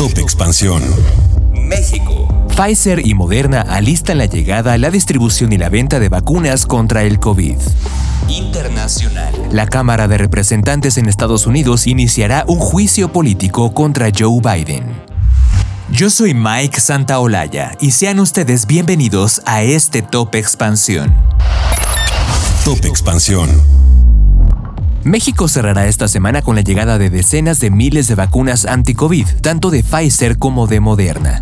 Top Expansión. México. Pfizer y Moderna alistan la llegada, la distribución y la venta de vacunas contra el COVID. Internacional. La Cámara de Representantes en Estados Unidos iniciará un juicio político contra Joe Biden. Yo soy Mike Santaolalla y sean ustedes bienvenidos a este Top Expansión. Top Expansión. México cerrará esta semana con la llegada de decenas de miles de vacunas anti-COVID, tanto de Pfizer como de Moderna.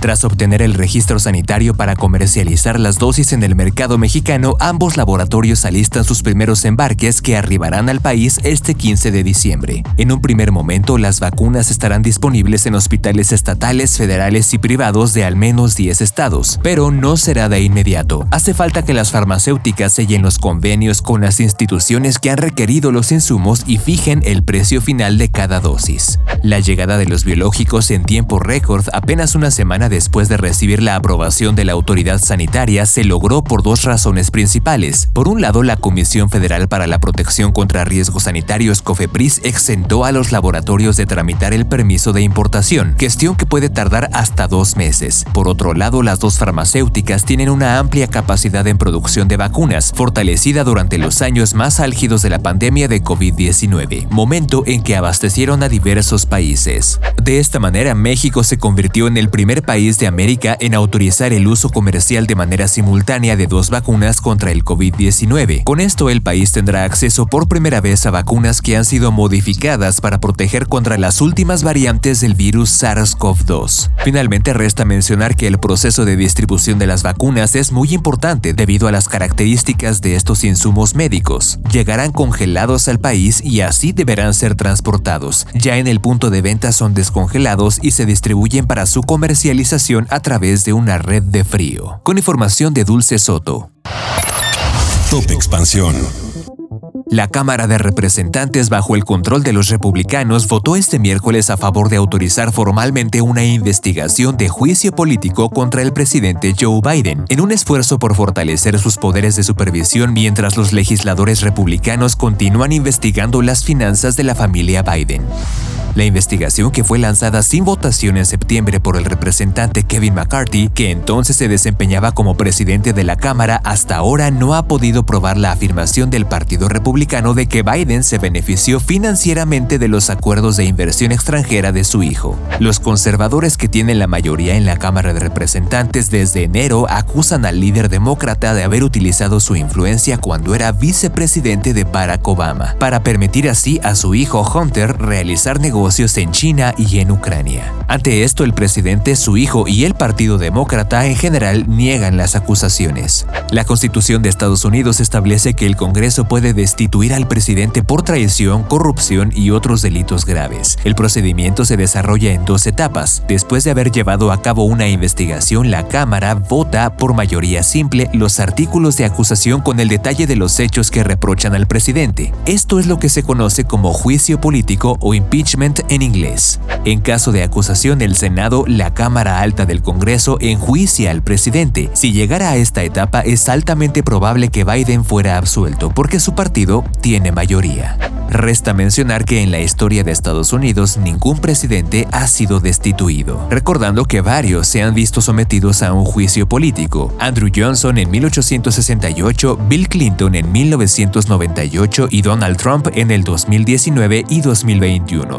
Tras obtener el registro sanitario para comercializar las dosis en el mercado mexicano, ambos laboratorios alistan sus primeros embarques que arribarán al país este 15 de diciembre. En un primer momento, las vacunas estarán disponibles en hospitales estatales, federales y privados de al menos 10 estados, pero no será de inmediato. Hace falta que las farmacéuticas sellen los convenios con las instituciones que han requerido los insumos y fijen el precio final de cada dosis. La llegada de los biológicos en tiempo récord apenas una semana después de recibir la aprobación de la autoridad sanitaria se logró por dos razones principales. Por un lado, la Comisión Federal para la Protección contra Riesgos Sanitarios COFEPRIS exentó a los laboratorios de tramitar el permiso de importación, cuestión que puede tardar hasta dos meses. Por otro lado, las dos farmacéuticas tienen una amplia capacidad en producción de vacunas, fortalecida durante los años más álgidos de la pandemia de COVID-19, momento en que abastecieron a diversos países. De esta manera, México se convirtió en el primer país de América en autorizar el uso comercial de manera simultánea de dos vacunas contra el COVID-19. Con esto el país tendrá acceso por primera vez a vacunas que han sido modificadas para proteger contra las últimas variantes del virus SARS-CoV-2. Finalmente resta mencionar que el proceso de distribución de las vacunas es muy importante debido a las características de estos insumos médicos. Llegarán congelados al país y así deberán ser transportados. Ya en el punto de venta son descongelados y se distribuyen para su comercialización a través de una red de frío. Con información de Dulce Soto. Top Expansión. La Cámara de Representantes, bajo el control de los republicanos, votó este miércoles a favor de autorizar formalmente una investigación de juicio político contra el presidente Joe Biden, en un esfuerzo por fortalecer sus poderes de supervisión mientras los legisladores republicanos continúan investigando las finanzas de la familia Biden. La investigación que fue lanzada sin votación en septiembre por el representante Kevin McCarthy, que entonces se desempeñaba como presidente de la Cámara, hasta ahora no ha podido probar la afirmación del Partido Republicano de que Biden se benefició financieramente de los acuerdos de inversión extranjera de su hijo. Los conservadores que tienen la mayoría en la Cámara de Representantes desde enero acusan al líder demócrata de haber utilizado su influencia cuando era vicepresidente de Barack Obama, para permitir así a su hijo Hunter realizar negocios en China y en Ucrania. Ante esto, el presidente, su hijo y el Partido Demócrata en general niegan las acusaciones. La Constitución de Estados Unidos establece que el Congreso puede destituir al presidente por traición, corrupción y otros delitos graves. El procedimiento se desarrolla en dos etapas. Después de haber llevado a cabo una investigación, la Cámara vota por mayoría simple los artículos de acusación con el detalle de los hechos que reprochan al presidente. Esto es lo que se conoce como juicio político o impeachment en inglés. En caso de acusación, el Senado, la Cámara Alta del Congreso, enjuicia al presidente. Si llegara a esta etapa, es altamente probable que Biden fuera absuelto, porque su partido tiene mayoría. Resta mencionar que en la historia de Estados Unidos ningún presidente ha sido destituido, recordando que varios se han visto sometidos a un juicio político. Andrew Johnson en 1868, Bill Clinton en 1998 y Donald Trump en el 2019 y 2021.